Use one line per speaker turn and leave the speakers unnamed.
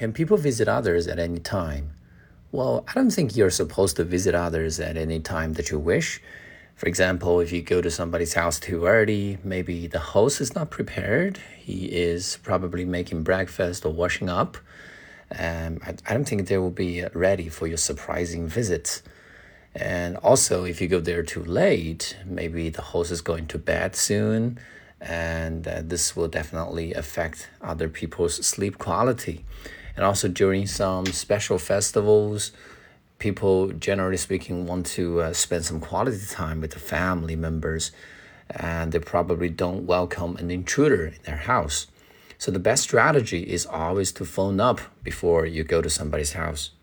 Can people visit others at any time? Well, I don't think you're supposed to visit others at any time that you wish. For example, if you go to somebody's house too early, maybe the host is not prepared. He is probably making breakfast or washing up. Um, I, I don't think they will be ready for your surprising visit. And also, if you go there too late, maybe the host is going to bed soon, and uh, this will definitely affect other people's sleep quality and also during some special festivals people generally speaking want to uh, spend some quality time with the family members and they probably don't welcome an intruder in their house. So the best strategy is always to phone up before you go to somebody's house